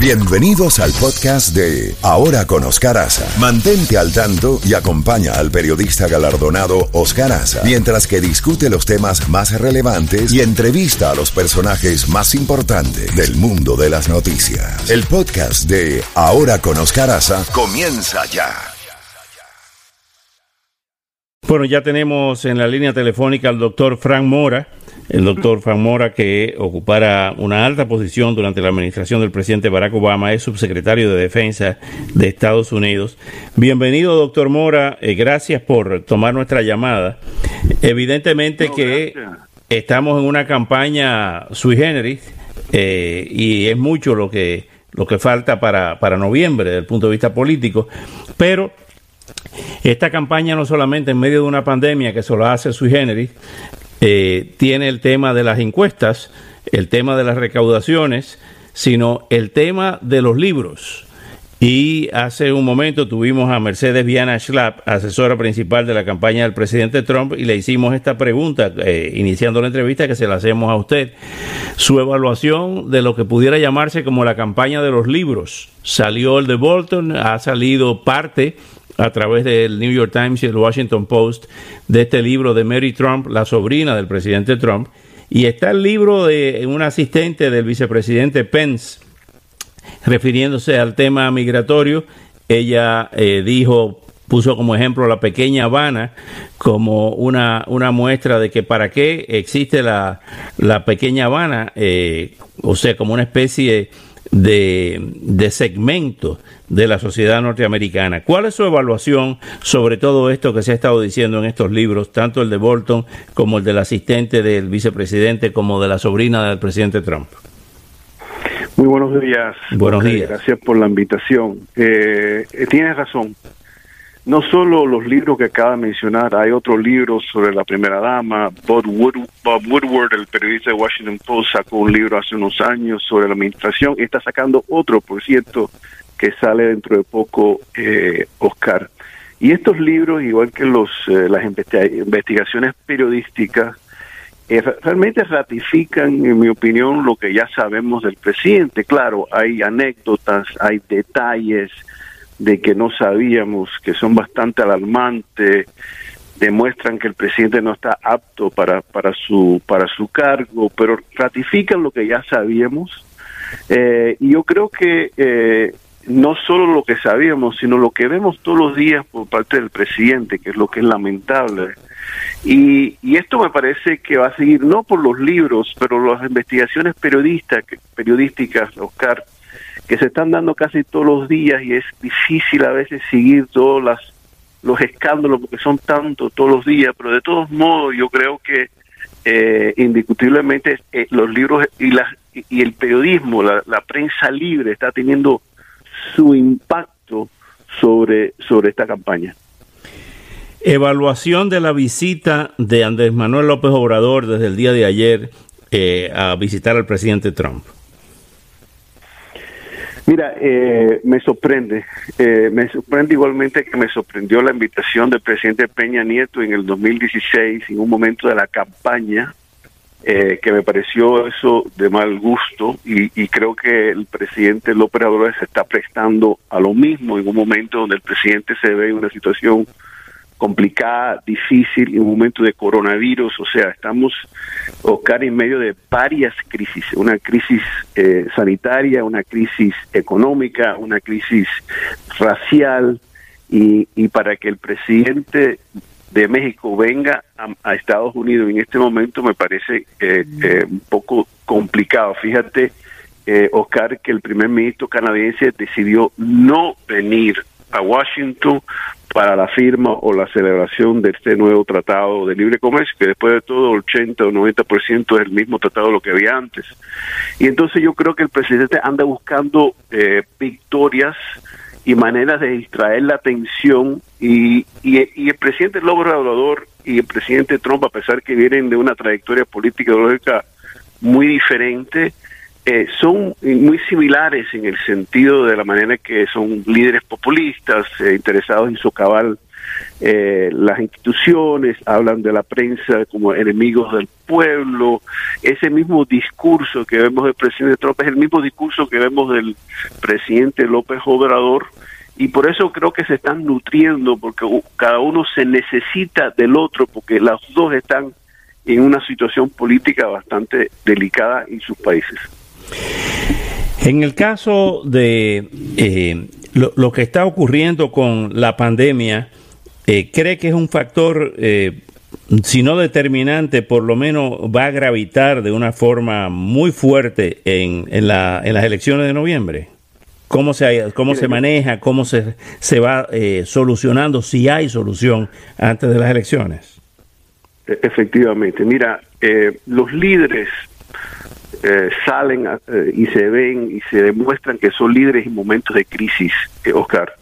Bienvenidos al podcast de Ahora con Oscar Aza. Mantente al tanto y acompaña al periodista galardonado Oscar Aza mientras que discute los temas más relevantes y entrevista a los personajes más importantes del mundo de las noticias. El podcast de Ahora con Oscar comienza ya. Bueno, ya tenemos en la línea telefónica al doctor Frank Mora el doctor Frank Mora, que ocupara una alta posición durante la administración del presidente Barack Obama, es subsecretario de Defensa de Estados Unidos. Bienvenido, doctor Mora, eh, gracias por tomar nuestra llamada. Evidentemente que estamos en una campaña sui generis eh, y es mucho lo que, lo que falta para, para noviembre desde el punto de vista político, pero esta campaña no solamente en medio de una pandemia que solo hace sui generis, eh, tiene el tema de las encuestas, el tema de las recaudaciones, sino el tema de los libros. Y hace un momento tuvimos a Mercedes Viana Schlapp, asesora principal de la campaña del presidente Trump, y le hicimos esta pregunta, eh, iniciando la entrevista, que se la hacemos a usted. Su evaluación de lo que pudiera llamarse como la campaña de los libros. Salió el de Bolton, ha salido parte a través del New York Times y el Washington Post de este libro de Mary Trump, la sobrina del presidente Trump. Y está el libro de un asistente del vicepresidente Pence, refiriéndose al tema migratorio. Ella eh, dijo, puso como ejemplo la pequeña Habana como una, una muestra de que para qué existe la, la pequeña Habana, eh, o sea, como una especie de segmento de la sociedad norteamericana. ¿Cuál es su evaluación sobre todo esto que se ha estado diciendo en estos libros, tanto el de Bolton como el del asistente del vicepresidente como de la sobrina del presidente Trump? Muy buenos días. Buenos días. Gracias por la invitación. Eh, tienes razón no solo los libros que acaba de mencionar, hay otros libros sobre la primera dama. Bob, Woodward, el periodista de Washington Post, sacó un libro hace unos años sobre la administración y está sacando otro, por cierto, que sale dentro de poco, eh, Oscar. Y estos libros, igual que los eh, las investigaciones periodísticas, eh, realmente ratifican, en mi opinión, lo que ya sabemos del presidente. Claro, hay anécdotas, hay detalles, de que no sabíamos, que son bastante alarmantes, demuestran que el presidente no está apto para, para, su, para su cargo, pero ratifican lo que ya sabíamos. Eh, y yo creo que eh, no solo lo que sabíamos, sino lo que vemos todos los días por parte del presidente, que es lo que es lamentable. Y, y esto me parece que va a seguir no por los libros, pero las investigaciones periodistas, periodísticas, Oscar, que se están dando casi todos los días y es difícil a veces seguir todos las, los escándalos porque son tantos todos los días, pero de todos modos yo creo que eh, indiscutiblemente eh, los libros y, la, y el periodismo, la, prensa libre está teniendo su impacto sobre, sobre esta campaña. Evaluación de la visita de Andrés Manuel López Obrador desde el día de ayer eh, a visitar al presidente Trump. Mira, eh, me sorprende, eh, me sorprende igualmente que me sorprendió la invitación del presidente Peña Nieto en el 2016, en un momento de la campaña, eh, que me pareció eso de mal gusto y, creo que el presidente López Obrador se está prestando a lo mismo en un momento donde el presidente se ve en una situación complicada, difícil, en un momento de coronavirus, o sea, estamos, Oscar, en medio de varias crisis, una crisis eh, sanitaria, una crisis económica, una crisis racial, y, y para que el presidente de México venga a, Estados Unidos en este momento me parece eh, eh, un poco complicado. Fíjate, Oscar, que el primer ministro canadiense decidió no venir a Washington para la firma o la celebración de este nuevo tratado de libre comercio, que después de todo 80 o 90% es el mismo tratado de lo que había antes. Y entonces yo creo que el presidente anda buscando eh, victorias y maneras de distraer la atención y, y, el presidente López Obrador y el presidente Trump, a pesar que vienen de una trayectoria política ideológica muy diferente, eh, son muy similares en el sentido de la manera que son líderes populistas, eh, interesados en socavar eh, las instituciones, hablan de la prensa como enemigos del pueblo. Ese mismo discurso que vemos del presidente Trump es el mismo discurso que vemos del presidente López Obrador. Y por eso creo que se están nutriendo, porque cada uno se necesita del otro, porque los dos están en una situación política bastante delicada en sus países. En el caso de eh, lo, que está ocurriendo con la pandemia, eh, ¿cree que es un factor, eh, si no determinante, por lo menos va a gravitar de una forma muy fuerte en, en, la, en las elecciones de noviembre? ¿Cómo se, cómo se maneja? ¿Cómo se, se va solucionando? Si hay solución antes de las elecciones. E, efectivamente. Mira, los líderes eh, salen eh, y se ven y se demuestran que son líderes en momentos de crisis, eh, Oscar,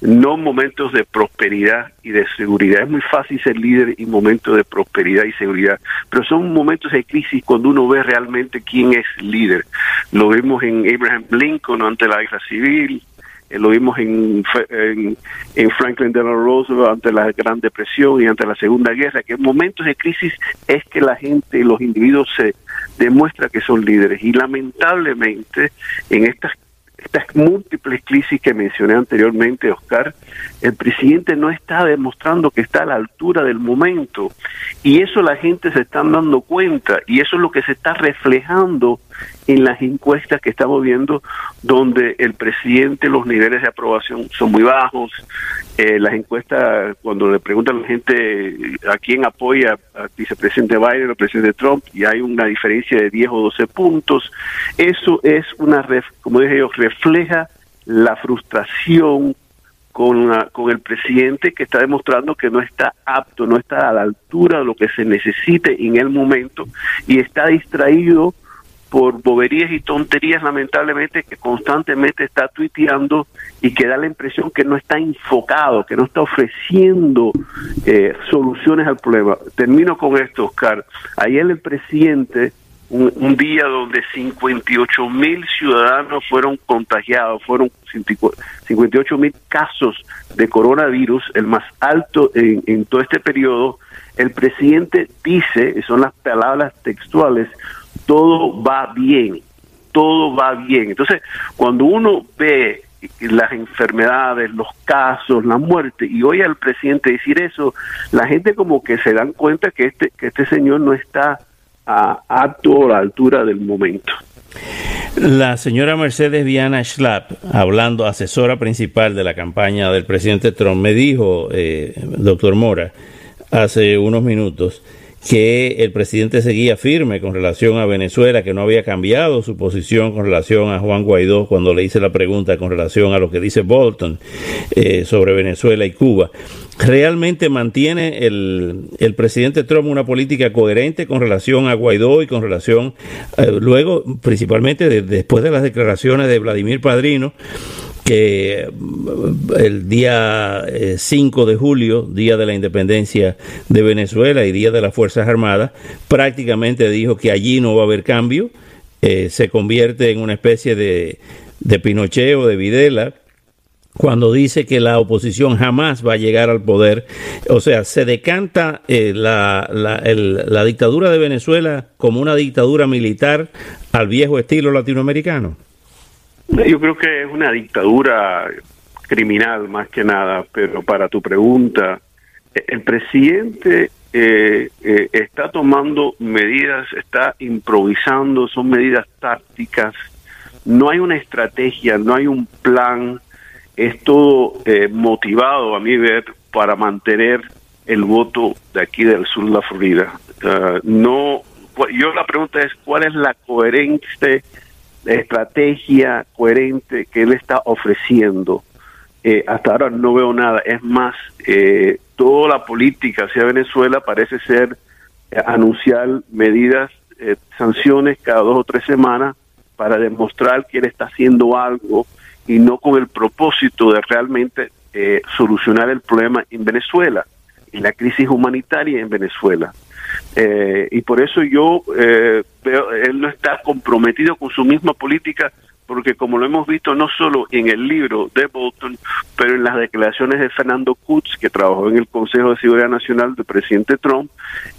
no momentos de prosperidad y de seguridad. Es muy fácil ser líder en momentos de prosperidad y seguridad, pero son momentos de crisis cuando uno ve realmente quién es líder. Lo vimos en Abraham Lincoln ante la guerra civil, eh, lo vimos en, en, Franklin Delano Roosevelt ante la Gran Depresión y ante la Segunda Guerra, que en momentos de crisis es que la gente, los individuos se demuestra que son líderes. Y lamentablemente en estas estas múltiples crisis que mencioné anteriormente, Oscar, el presidente no está demostrando que está a la altura del momento. Y eso la gente se está dando cuenta y eso es lo que se está reflejando en las encuestas que estamos viendo donde el presidente los niveles de aprobación son muy bajos. Eh, las encuestas cuando le preguntan a la gente a quién apoya al vicepresidente Biden o presidente Trump y hay una diferencia de 10 o 12 puntos. Eso es una como dije yo refleja la frustración con, con el presidente que está demostrando que no está apto, no está a la altura de lo que se necesite en el momento y está distraído por boberías y tonterías, lamentablemente, que constantemente está tuiteando y que da la impresión que no está enfocado, que no está ofreciendo eh, soluciones al problema. Termino con esto, Oscar. Ayer el presidente, un, un día donde 58 mil ciudadanos fueron contagiados, fueron 58 mil casos de coronavirus, el más alto en, en todo este periodo, el presidente dice, son las palabras textuales, todo va bien, todo va bien. Entonces, cuando uno ve las enfermedades, los casos, la muerte, y oye al presidente decir eso, la gente como que se dan cuenta que este, que este señor no está a, apto a la altura del momento. La señora Mercedes Viana Schlapp, hablando, asesora principal de la campaña del presidente Trump, me dijo, eh, doctor Mora, hace unos minutos, que el presidente seguía firme con relación a Venezuela, que no había cambiado su posición con relación a Juan Guaidó cuando le hice la pregunta con relación a lo que dice Bolton eh, sobre Venezuela y Cuba. ¿Realmente mantiene el, el, presidente Trump una política coherente con relación a Guaidó y con relación, eh, luego, principalmente después de las declaraciones de Vladimir Padrino, que mm, el día 5 eh, de julio, día de la independencia de Venezuela y día de las Fuerzas Armadas, prácticamente dijo que allí no va a haber cambio, eh, se convierte en una especie de, de Pinochet o de Videla, cuando dice que la oposición jamás va a llegar al poder. O sea, se decanta eh, la, la, la, dictadura de Venezuela como una dictadura militar al viejo estilo latinoamericano. Yo creo que es una dictadura criminal más que nada, pero para tu pregunta, el presidente eh, eh, está tomando medidas, está improvisando, son medidas tácticas, no hay una estrategia, no hay un plan, es todo eh, motivado a mi ver para mantener el voto de aquí del sur de la Florida. Uh, no, yo la pregunta es cuál es la coherencia estrategia coherente que él está ofreciendo. Eh, hasta ahora no veo nada. Es más, eh, toda la política hacia Venezuela parece ser eh, anunciar medidas, sanciones cada dos o tres semanas para demostrar que él está haciendo algo y no con el propósito de realmente solucionar el problema en Venezuela y la crisis humanitaria en Venezuela. Eh, y por eso yo eh, veo, él no está comprometido con su misma política porque como lo hemos visto no solo en el libro de Bolton, pero en las declaraciones de Fernando Kutz, que trabajó en el Consejo de Seguridad Nacional del presidente Trump,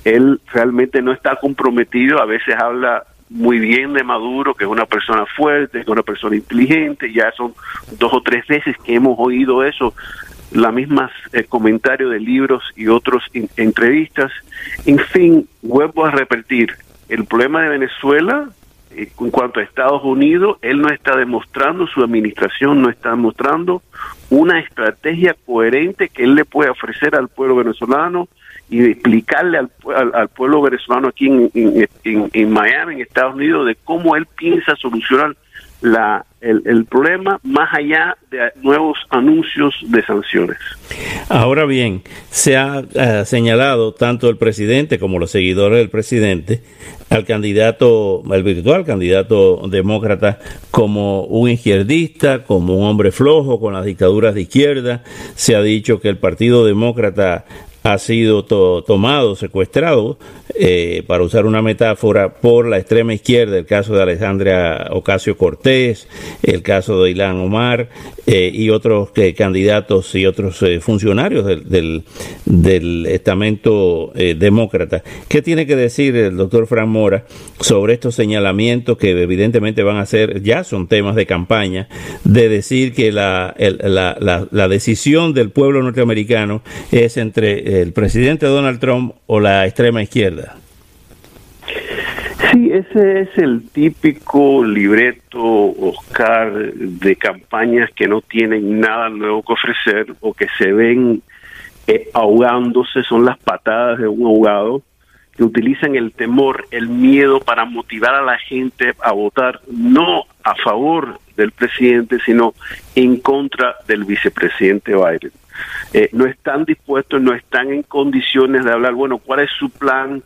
él realmente no está comprometido, a veces habla muy bien de Maduro, que es una persona fuerte, que es una persona inteligente, ya son dos o tres veces que hemos oído eso, la mismas eh, comentarios de libros y otros entrevistas. En fin, vuelvo a repetir, el problema de Venezuela eh, en cuanto a Estados Unidos, él no está demostrando, su administración no está demostrando una estrategia coherente que él le puede ofrecer al pueblo venezolano y explicarle al, al, pueblo venezolano aquí en, en, Miami, en Estados Unidos, de cómo él piensa solucionar la, el, problema más allá de nuevos anuncios de sanciones. Ahora bien, se ha eh, señalado tanto el presidente como los seguidores del presidente al candidato, al virtual candidato demócrata, como un izquierdista, como un hombre flojo con las dictaduras de izquierda. Se ha dicho que el Partido Demócrata ha sido tomado, secuestrado, eh, para usar una metáfora, por la extrema izquierda, el caso de Alejandra Ocasio Cortés, el caso de Ilan Omar eh, y otros eh, candidatos y otros funcionarios del, del, estamento demócrata. ¿Qué tiene que decir el doctor Fran Mora sobre estos señalamientos que evidentemente van a ser, ya son temas de campaña, de decir que la, la, la, la decisión del pueblo norteamericano es entre el presidente Donald Trump o la extrema izquierda? Sí, ese es el típico libreto, Oscar, de campañas que no tienen nada nuevo que ofrecer o que se ven eh, ahogándose, son las patadas de un ahogado, que utilizan el temor, el miedo para motivar a la gente a votar no a favor del presidente, sino en contra del vicepresidente Biden. Eh, no están dispuestos, no están en condiciones de hablar, bueno, ¿cuál es su plan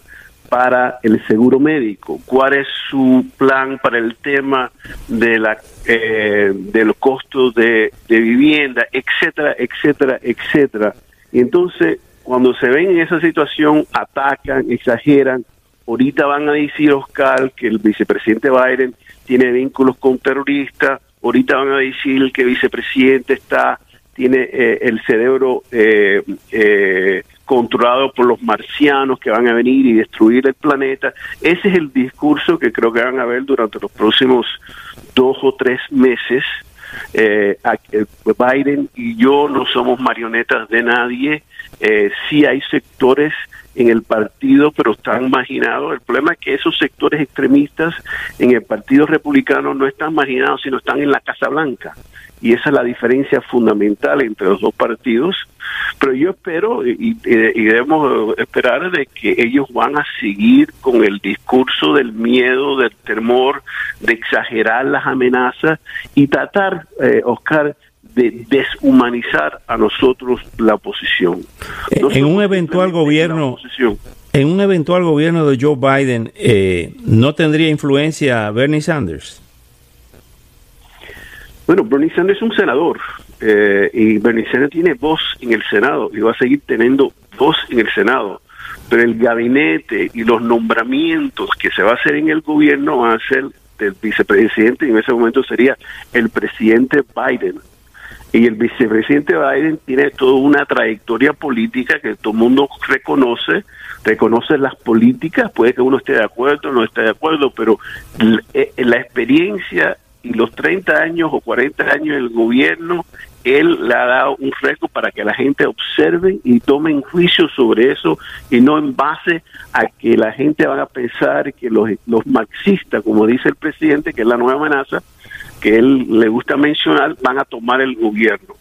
para el seguro médico? ¿Cuál es su plan para el tema de la eh, de los costos de, de vivienda, etcétera, etcétera, etcétera? Y entonces, cuando se ven en esa situación, atacan, exageran. Ahorita van a decir, Oscar, que el vicepresidente Biden tiene vínculos con terroristas. Ahorita van a decir que el vicepresidente está tiene eh, el cerebro eh, eh, controlado por los marcianos que van a venir y destruir el planeta. Ese es el discurso que creo que van a ver durante los próximos dos o tres meses. Biden y yo no somos marionetas de nadie. sí hay sectores en el partido, pero están marginados. El problema es que esos sectores extremistas en el Partido Republicano no están marginados, sino están en la Casa Blanca y esa es la diferencia fundamental entre los dos partidos. Pero yo espero y, debemos esperar de que ellos van a seguir con el discurso del miedo, del temor, de exagerar las amenazas y tratar, eh, Oscar, de deshumanizar a nosotros la oposición. en un eventual gobierno, en un eventual gobierno de Joe Biden, eh, ¿no tendría influencia Bernie Sanders? Bueno, Bernie Sanders es un senador eh, y Bernie Sanders tiene voz en el Senado y va a seguir teniendo voz en el Senado. Pero el gabinete y los nombramientos que se va a hacer en el gobierno van a ser del vicepresidente y en ese momento sería el presidente Biden. Y el vicepresidente Biden tiene toda una trayectoria política que todo el mundo reconoce, reconoce las políticas, puede que uno esté de acuerdo o no esté de acuerdo, pero la eh, experiencia y los 30 años o 40 años del gobierno, él le ha dado un reto para que la gente observe y tome en juicio sobre eso y no en base a que la gente va a pensar que los, los marxistas, como dice el presidente, que es la nueva amenaza, que él le gusta mencionar, van a tomar el gobierno.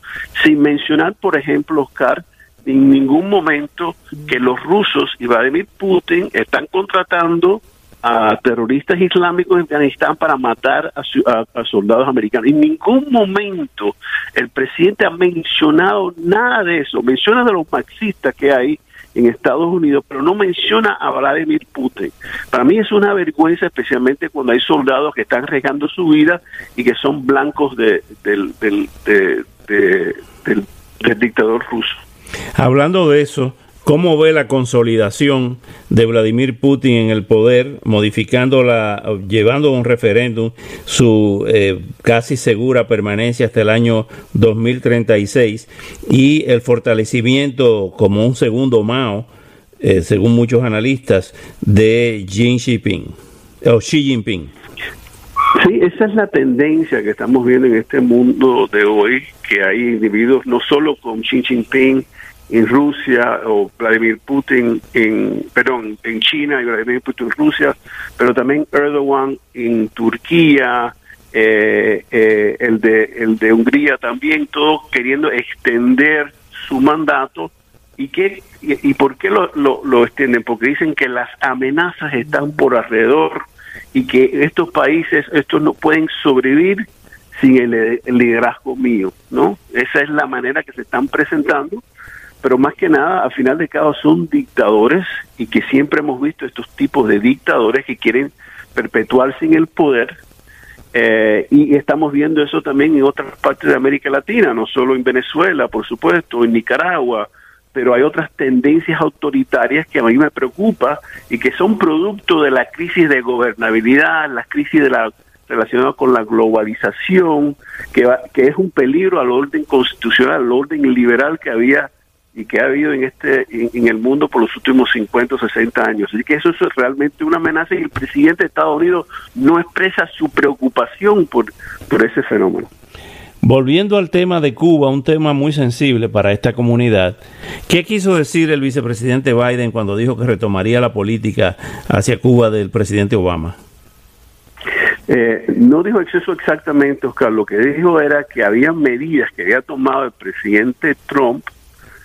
Sin mencionar, por ejemplo, Oscar, en ningún momento que los rusos y Vladimir Putin están contratando a terroristas islámicos en Afganistán para matar a, soldados americanos. En ningún momento el presidente ha mencionado nada de eso. Menciona de los marxistas que hay en Estados Unidos, pero no menciona a Vladimir Putin. Para mí es una vergüenza, especialmente cuando hay soldados que están arriesgando su vida y que son blancos del, del, del dictador ruso. Hablando de eso, ¿Cómo ve la consolidación de Vladimir Putin en el poder, modificando la, llevando un referéndum su eh, casi segura permanencia hasta el año 2036 y el fortalecimiento como un segundo Mao, eh, según muchos analistas, de Xi Jinping o Xi Jinping? Sí, esa es la tendencia que estamos viendo en este mundo de hoy, que hay individuos no solo con Xi Jinping en Rusia o Vladimir Putin en, perdón, en China y Vladimir Putin en Rusia, pero también Erdogan en Turquía, eh, eh, el de el de Hungría también, todos queriendo extender su mandato y que y, por qué lo, lo, lo extienden porque dicen que las amenazas están por alrededor y que estos países, estos no pueden sobrevivir sin el, liderazgo mío, ¿no? Esa es la manera que se están presentando, pero más que nada, al final de cabo, son dictadores y que siempre hemos visto estos tipos de dictadores que quieren perpetuarse en el poder eh, y estamos viendo eso también en otras partes de América Latina, no solo en Venezuela, por supuesto, en Nicaragua, pero hay otras tendencias autoritarias que a mí me preocupa y que son producto de la crisis de gobernabilidad, la crisis de la relacionada con la globalización, que, que es un peligro al orden constitucional, al orden liberal que había y que ha habido en este en, el mundo por los últimos 50 o 60 años. Así que eso es realmente una amenaza y el presidente de Estados Unidos no expresa su preocupación por, por ese fenómeno. Volviendo al tema de Cuba, un tema muy sensible para esta comunidad, ¿qué quiso decir el vicepresidente Biden cuando dijo que retomaría la política hacia Cuba del presidente Obama? Eh, no dijo exceso exactamente, Oscar. Lo que dijo era que había medidas que había tomado el presidente Trump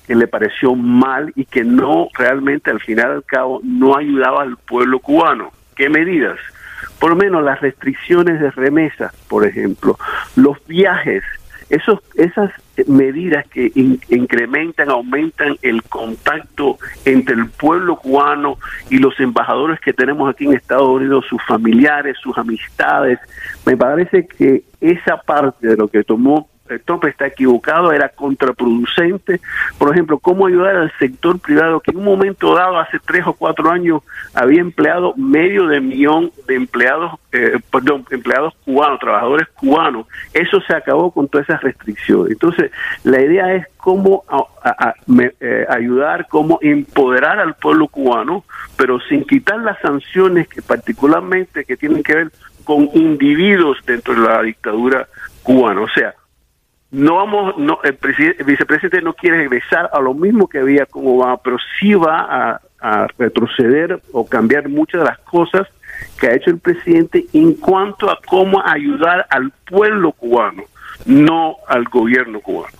que le pareció mal y que no realmente al final al cabo no ayudaba al pueblo cubano. ¿Qué medidas? por lo menos las restricciones de remesas, por ejemplo, los viajes, esos, esas medidas que incrementan, aumentan el contacto entre el pueblo cubano y los embajadores que tenemos aquí en Estados Unidos, sus familiares, sus amistades, me parece que esa parte de lo que tomó Trump está equivocado, era contraproducente. Por ejemplo, cómo ayudar al sector privado que en un momento dado, hace tres o cuatro años, había empleado medio de millón de empleados, eh, perdón, empleados cubanos, trabajadores cubanos. Eso se acabó con todas esas restricciones. Entonces, la idea es cómo eh, ayudar, cómo empoderar al pueblo cubano, pero sin quitar las sanciones que particularmente que tienen que ver con individuos dentro de la dictadura cubana. O sea, no vamos, no, el, vicepresidente no quiere regresar a lo mismo que había como va, pero sí va a, retroceder o cambiar muchas de las cosas que ha hecho el presidente en cuanto a cómo ayudar al pueblo cubano, no al gobierno cubano.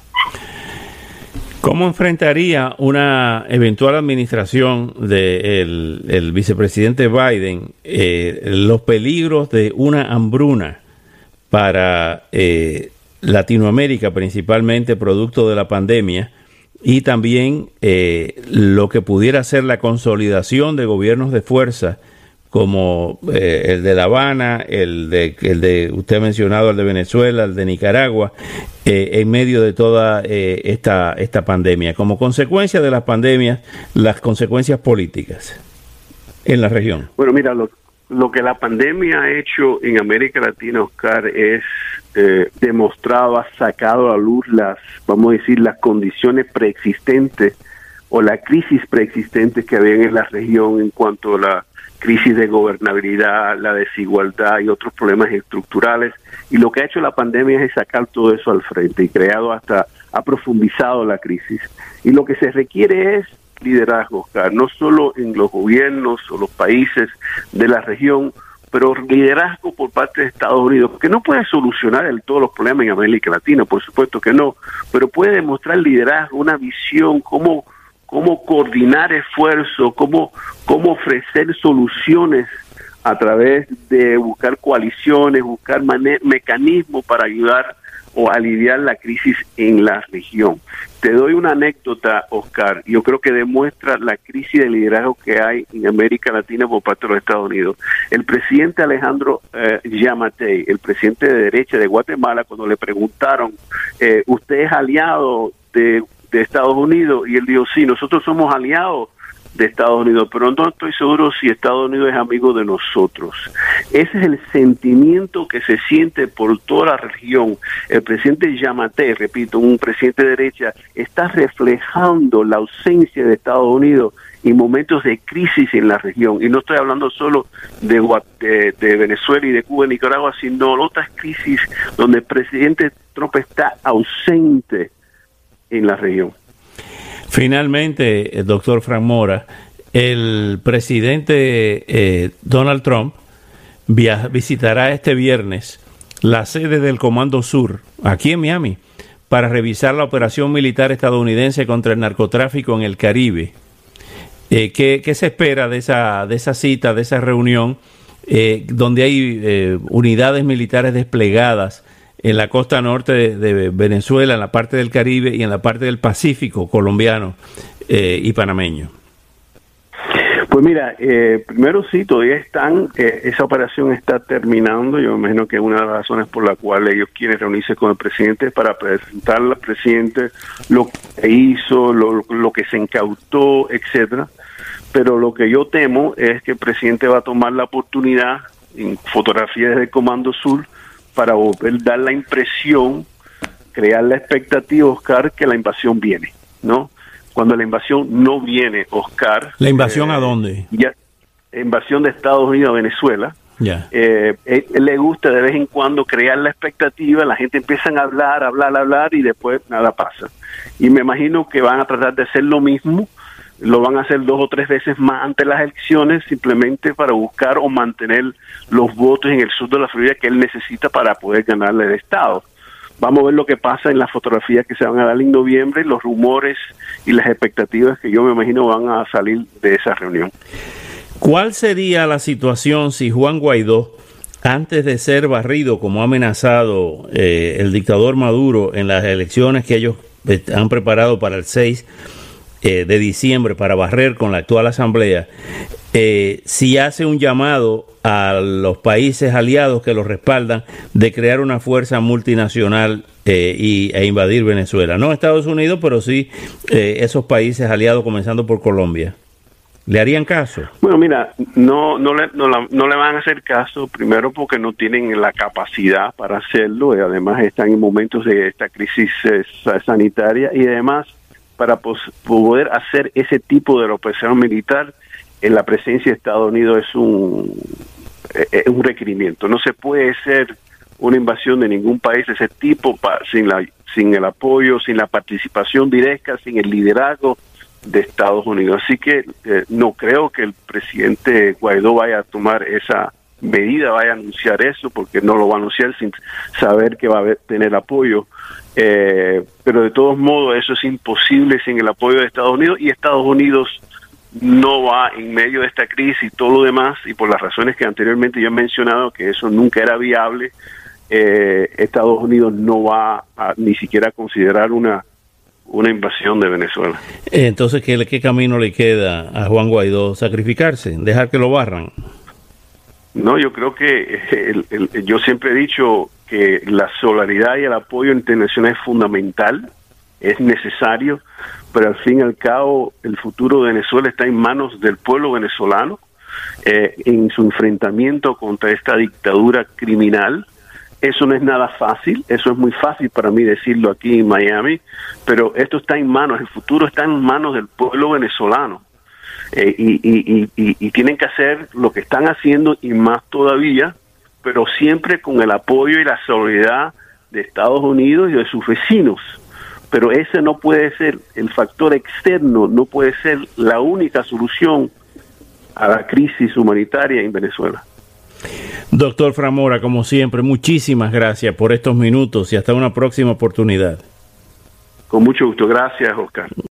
¿Cómo enfrentaría una eventual administración del de el vicepresidente Biden eh, los peligros de una hambruna para eh, Latinoamérica, principalmente producto de la pandemia, y también eh, lo que pudiera ser la consolidación de gobiernos de fuerza, como eh, el de La Habana, el de, usted mencionado, el de Venezuela, el de Nicaragua, eh, en medio de toda esta, esta pandemia. Como consecuencia de las pandemias, las consecuencias políticas en la región. Bueno, mira, lo, lo que la pandemia ha hecho en América Latina, Oscar, es eh, demostrado, ha sacado a luz las, vamos a decir, las condiciones preexistentes o la crisis preexistente que había en la región en cuanto a la crisis de gobernabilidad, la desigualdad y otros problemas estructurales. Y lo que ha hecho la pandemia es sacar todo eso al frente y creado hasta, ha profundizado la crisis. Y lo que se requiere es liderazgo, no solo en los gobiernos o los países de la región, pero liderazgo por parte de Estados Unidos, que no puede solucionar el, todos los problemas en América Latina, por supuesto que no, pero puede demostrar liderazgo, una visión, cómo, cómo coordinar esfuerzos, cómo, cómo ofrecer soluciones a través de buscar coaliciones, buscar mecanismos para ayudar o aliviar la crisis en la región. Te doy una anécdota, Oscar, yo creo que demuestra la crisis de liderazgo que hay en América Latina por parte de los Estados Unidos. El presidente Alejandro eh, Yamatei, el presidente de derecha de Guatemala, cuando le preguntaron, eh, ¿usted es aliado de de Estados Unidos y él dijo, sí, nosotros somos aliados de Estados Unidos, pero no estoy seguro si Estados Unidos es amigo de nosotros. Ese es el sentimiento que se siente por toda la región. El presidente Yamate, repito, un presidente de derecha, está reflejando la ausencia de Estados Unidos y momentos de crisis en la región. Y no estoy hablando solo de, de, Venezuela y de Cuba y Nicaragua, sino de otras crisis donde el presidente Trump está ausente en la región. Finalmente, el eh, doctor Frank Mora, el presidente eh, Donald Trump visitará este viernes la sede del Comando Sur, aquí en Miami, para revisar la operación militar estadounidense contra el narcotráfico en el Caribe. Eh, ¿qué, se espera de esa, de esa cita, de esa reunión, donde hay unidades militares desplegadas en la costa norte de, Venezuela, en la parte del Caribe y en la parte del Pacífico colombiano eh, y panameño? Pues mira, eh, primero sí, todavía están, eh, esa operación está terminando, yo me imagino que una de las razones por la cual ellos quieren reunirse con el presidente para presentarle al presidente lo que hizo, lo, que se incautó, etcétera. Pero lo que yo temo es que el presidente va a tomar la oportunidad en fotografías del Comando Sur para dar la impresión, crear la expectativa, Oscar, que la invasión viene, ¿no? Cuando la invasión no viene, Oscar. ¿La invasión a eh, dónde? Ya, invasión de Estados Unidos a Venezuela. Ya. Eh, él, le gusta de vez en cuando crear la expectativa, la gente empieza a hablar, hablar, hablar y después nada pasa. Y me imagino que van a tratar de hacer lo mismo lo van a hacer dos o tres veces más ante las elecciones simplemente para buscar o mantener los votos en el sur de la Florida que él necesita para poder ganarle el Estado. Vamos a ver lo que pasa en las fotografías que se van a dar en noviembre, los rumores y las expectativas que yo me imagino van a salir de esa reunión. ¿Cuál sería la situación si Juan Guaidó, antes de ser barrido como ha amenazado eh, el dictador Maduro en las elecciones que ellos eh, han preparado para el 6, eh, de diciembre para barrer con la actual asamblea, eh, si hace un llamado a los países aliados que los respaldan de crear una fuerza multinacional eh, y, e invadir Venezuela. No Estados Unidos, pero sí esos países aliados, comenzando por Colombia. ¿Le harían caso? Bueno, mira, no, no, le, no, no, le van a hacer caso, primero porque no tienen la capacidad para hacerlo, y además están en momentos de esta crisis sanitaria, y además para poder hacer ese tipo de operación militar, en la presencia de Estados Unidos es un, eh, es un requerimiento. No se puede hacer una invasión de ningún país de ese tipo sin el apoyo, sin la participación directa, sin el liderazgo de Estados Unidos. Así que eh, no creo que el presidente Guaidó vaya a tomar esa medida, vaya a anunciar eso, porque no lo va a anunciar sin saber que va a tener apoyo eh, pero de todos modos eso es imposible sin el apoyo de Estados Unidos y Estados Unidos no va en medio de esta crisis y todo lo demás y por las razones que anteriormente yo he mencionado que eso nunca era viable eh, Estados Unidos no va a ni siquiera considerar una una invasión de Venezuela. Entonces, ¿qué, ¿qué camino le queda a Juan Guaidó? ¿Sacrificarse? ¿Dejar que lo barran? No, yo creo que yo siempre he dicho que la solidaridad y el apoyo internacional es fundamental, es necesario, pero al fin y al cabo el futuro de Venezuela está en manos del pueblo venezolano eh, en su enfrentamiento contra esta dictadura criminal. Eso no es nada fácil, eso es muy fácil para mí decirlo aquí en Miami, pero esto está en manos, el futuro está en manos del pueblo venezolano. Eh, y, y, tienen que hacer lo que están haciendo y más todavía pero siempre con el apoyo y la solidaridad de Estados Unidos y de sus vecinos. Pero ese no puede ser el factor externo, no puede ser la única solución a la crisis humanitaria en Venezuela. Doctor Framora, como siempre, muchísimas gracias por estos minutos y hasta una próxima oportunidad. Con mucho gusto. Gracias, Oscar.